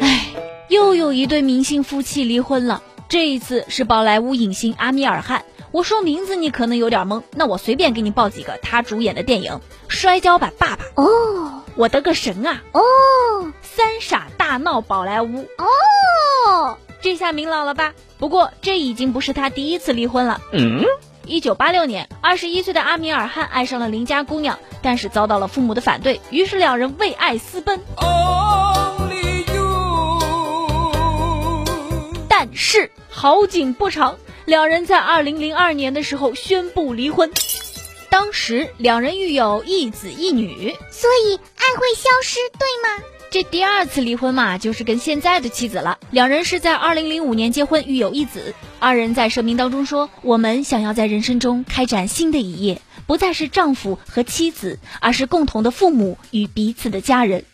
唉，又有一对明星夫妻离婚了，这一次是宝莱坞影星阿米尔汗。我说名字你可能有点懵，那我随便给你报几个他主演的电影：《摔跤吧，爸爸》哦，我的个神啊！哦，三傻大闹宝莱坞哦，这下明朗了吧？不过这已经不是他第一次离婚了。嗯，一九八六年，二十一岁的阿米尔汗爱上了邻家姑娘，但是遭到了父母的反对，于是两人为爱私奔。但是好景不长。两人在二零零二年的时候宣布离婚，当时两人育有一子一女，所以爱会消失，对吗？这第二次离婚嘛，就是跟现在的妻子了。两人是在二零零五年结婚，育有一子。二人在声明当中说：“我们想要在人生中开展新的一页，不再是丈夫和妻子，而是共同的父母与彼此的家人。”。